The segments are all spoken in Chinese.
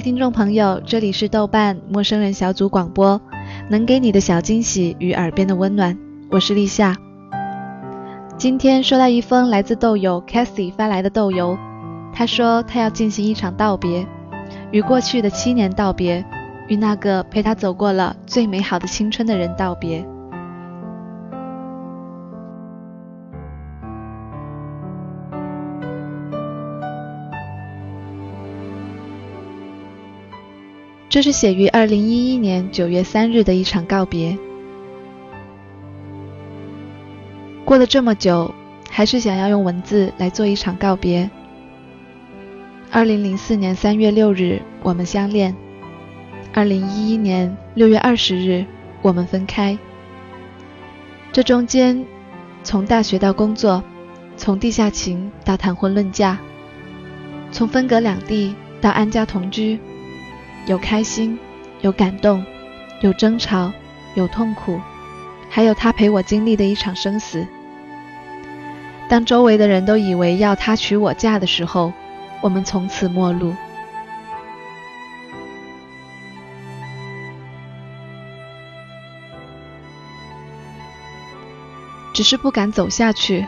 听众朋友，这里是豆瓣陌生人小组广播，能给你的小惊喜与耳边的温暖，我是立夏。今天收到一封来自豆友 Cathy 发来的豆邮，他说他要进行一场道别，与过去的七年道别，与那个陪他走过了最美好的青春的人道别。这是写于二零一一年九月三日的一场告别。过了这么久，还是想要用文字来做一场告别。二零零四年三月六日，我们相恋；二零一一年六月二十日，我们分开。这中间，从大学到工作，从地下情到谈婚论嫁，从分隔两地到安家同居。有开心，有感动，有争吵，有痛苦，还有他陪我经历的一场生死。当周围的人都以为要他娶我嫁的时候，我们从此陌路。只是不敢走下去，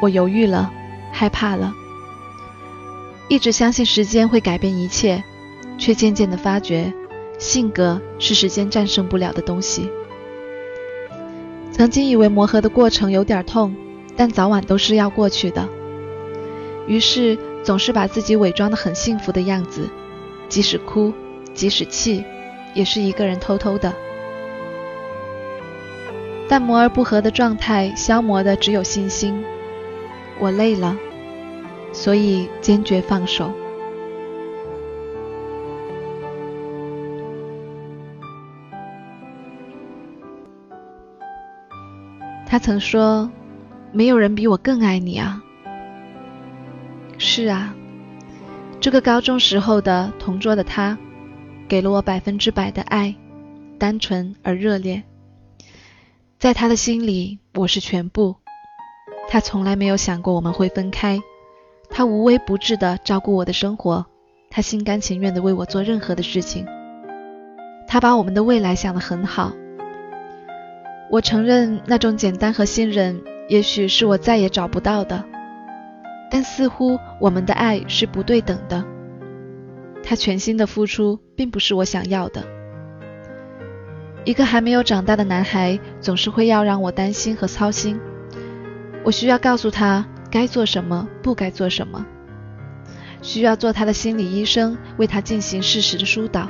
我犹豫了，害怕了，一直相信时间会改变一切。却渐渐地发觉，性格是时间战胜不了的东西。曾经以为磨合的过程有点痛，但早晚都是要过去的。于是总是把自己伪装得很幸福的样子，即使哭，即使气，也是一个人偷偷的。但磨而不合的状态，消磨的只有信心。我累了，所以坚决放手。他曾说：“没有人比我更爱你啊。”是啊，这个高中时候的同桌的他，给了我百分之百的爱，单纯而热烈。在他的心里，我是全部。他从来没有想过我们会分开，他无微不至的照顾我的生活，他心甘情愿的为我做任何的事情。他把我们的未来想得很好。我承认，那种简单和信任，也许是我再也找不到的。但似乎我们的爱是不对等的。他全心的付出，并不是我想要的。一个还没有长大的男孩，总是会要让我担心和操心。我需要告诉他该做什么，不该做什么。需要做他的心理医生，为他进行适时的疏导。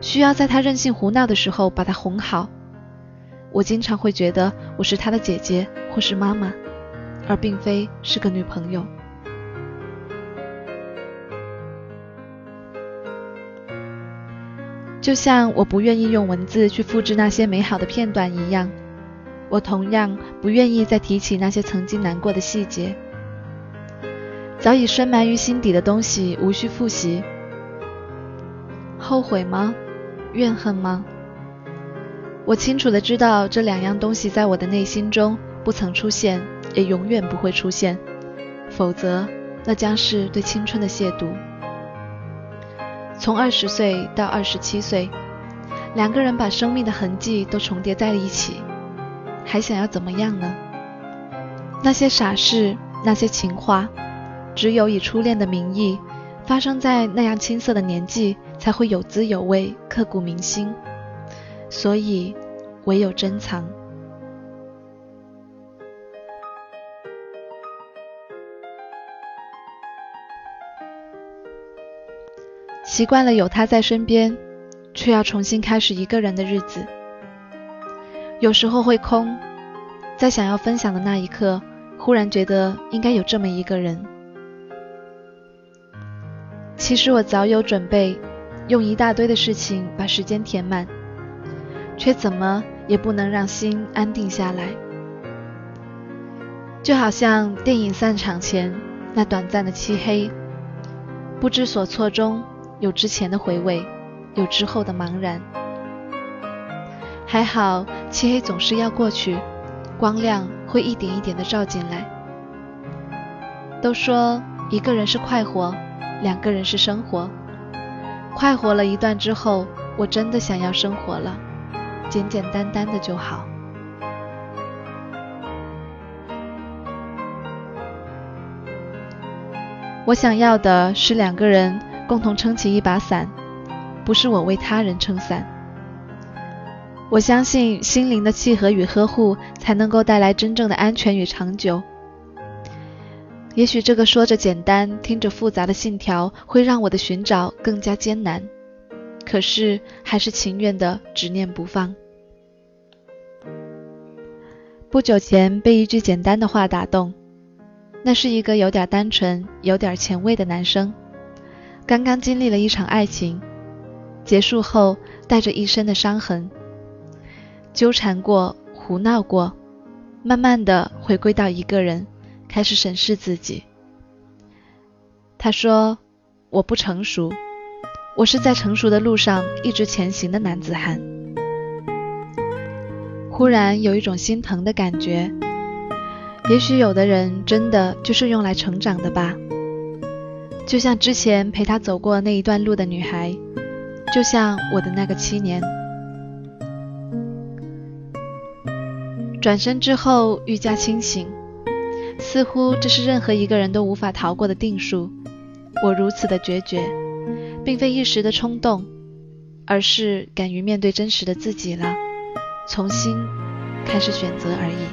需要在他任性胡闹的时候，把他哄好。我经常会觉得我是他的姐姐或是妈妈，而并非是个女朋友。就像我不愿意用文字去复制那些美好的片段一样，我同样不愿意再提起那些曾经难过的细节。早已深埋于心底的东西，无需复习。后悔吗？怨恨吗？我清楚的知道，这两样东西在我的内心中不曾出现，也永远不会出现，否则那将是对青春的亵渎。从二十岁到二十七岁，两个人把生命的痕迹都重叠在了一起，还想要怎么样呢？那些傻事，那些情话，只有以初恋的名义发生在那样青涩的年纪，才会有滋有味，刻骨铭心。所以，唯有珍藏。习惯了有他在身边，却要重新开始一个人的日子。有时候会空，在想要分享的那一刻，忽然觉得应该有这么一个人。其实我早有准备，用一大堆的事情把时间填满，却怎么也不能让心安定下来。就好像电影散场前那短暂的漆黑，不知所措中有之前的回味，有之后的茫然。还好，漆黑总是要过去，光亮会一点一点的照进来。都说一个人是快活，两个人是生活。快活了一段之后，我真的想要生活了，简简单单的就好。我想要的是两个人共同撑起一把伞，不是我为他人撑伞。我相信心灵的契合与呵护，才能够带来真正的安全与长久。也许这个说着简单、听着复杂的信条，会让我的寻找更加艰难，可是还是情愿的执念不放。不久前被一句简单的话打动，那是一个有点单纯、有点前卫的男生，刚刚经历了一场爱情，结束后带着一身的伤痕。纠缠过，胡闹过，慢慢的回归到一个人，开始审视自己。他说：“我不成熟，我是在成熟的路上一直前行的男子汉。”忽然有一种心疼的感觉。也许有的人真的就是用来成长的吧，就像之前陪他走过那一段路的女孩，就像我的那个七年。转身之后愈加清醒，似乎这是任何一个人都无法逃过的定数。我如此的决绝，并非一时的冲动，而是敢于面对真实的自己了，重新开始选择而已。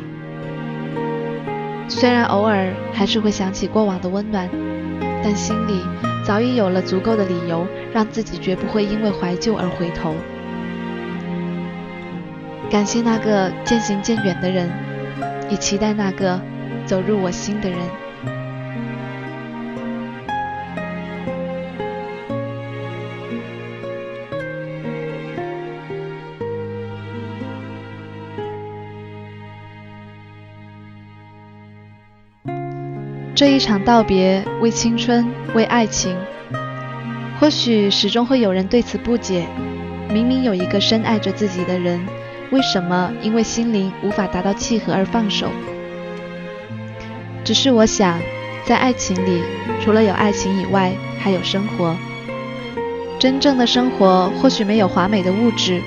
虽然偶尔还是会想起过往的温暖，但心里早已有了足够的理由，让自己绝不会因为怀旧而回头。感谢那个渐行渐远的人，也期待那个走入我心的人。这一场道别，为青春，为爱情，或许始终会有人对此不解。明明有一个深爱着自己的人。为什么因为心灵无法达到契合而放手？只是我想，在爱情里，除了有爱情以外，还有生活。真正的生活或许没有华美的物质，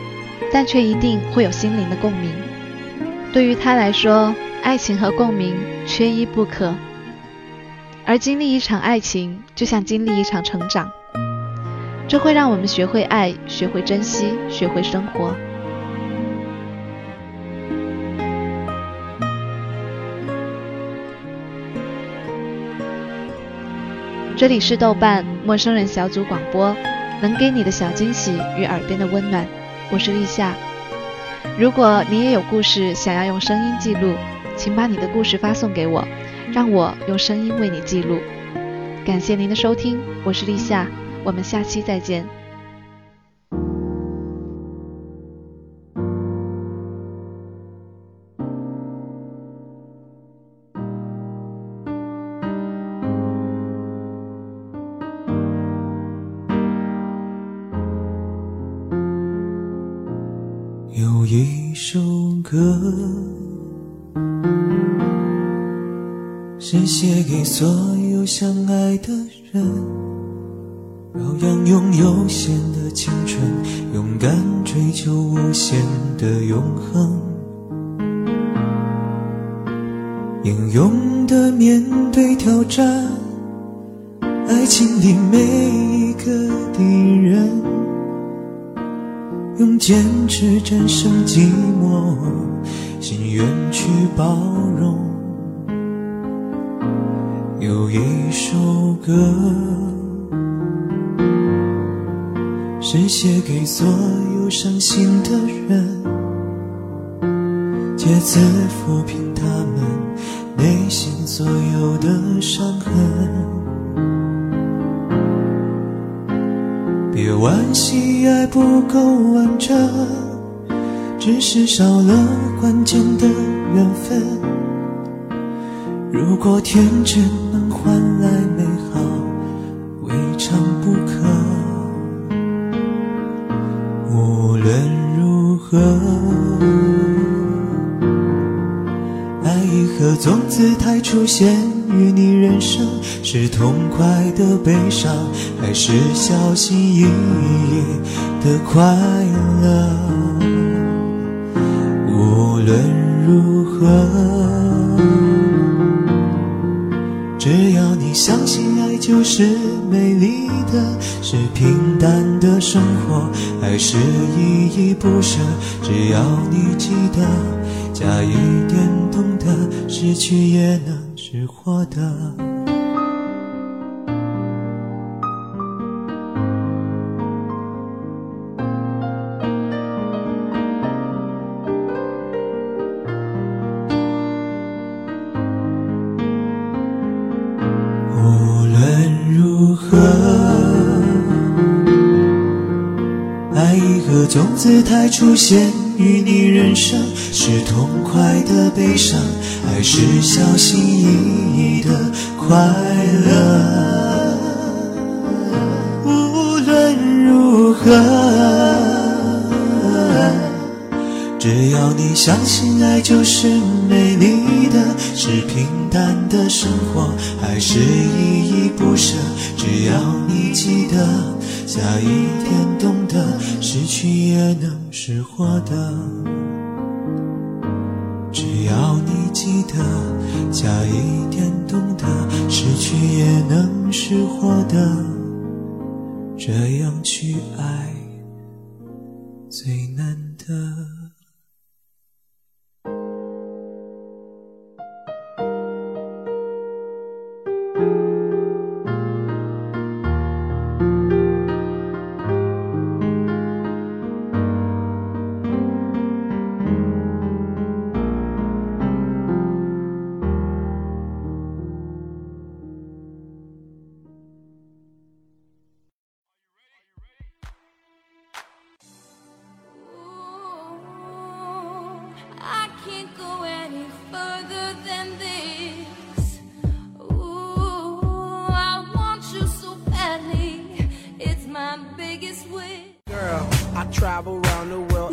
但却一定会有心灵的共鸣。对于他来说，爱情和共鸣缺一不可。而经历一场爱情，就像经历一场成长，这会让我们学会爱，学会珍惜，学会生活。这里是豆瓣陌生人小组广播，能给你的小惊喜与耳边的温暖，我是立夏。如果你也有故事想要用声音记录，请把你的故事发送给我，让我用声音为你记录。感谢您的收听，我是立夏，我们下期再见。有一首歌是写给所有相爱的人，照样拥有限的青春，勇敢追求无限的永恒，英勇的面对挑战，爱情里每一个敌人，用坚持战胜寂寞，心愿去包容。有一首歌，是写给所有伤心的人，借此抚平他们内心所有的伤痕。别惋惜，爱不够完整，只是少了关键的缘分。若天真能换来美好，未尝不可。无论如何，爱一颗种子太出现于你人生，是痛快的悲伤，还是小心翼翼的快乐？无论如何，就是美丽的，是平淡的生活，还是依依不舍？只要你记得，加一点懂得，失去也能是获得。出现于你人生，是痛快的悲伤，还是小心翼翼的快乐？无论如何。只要你相信爱就是美丽的，是平淡的生活，还是依依不舍？只要你记得，加一点懂得，失去也能是获得。只要你记得，加一点懂得，失去也能是获得。这样去爱，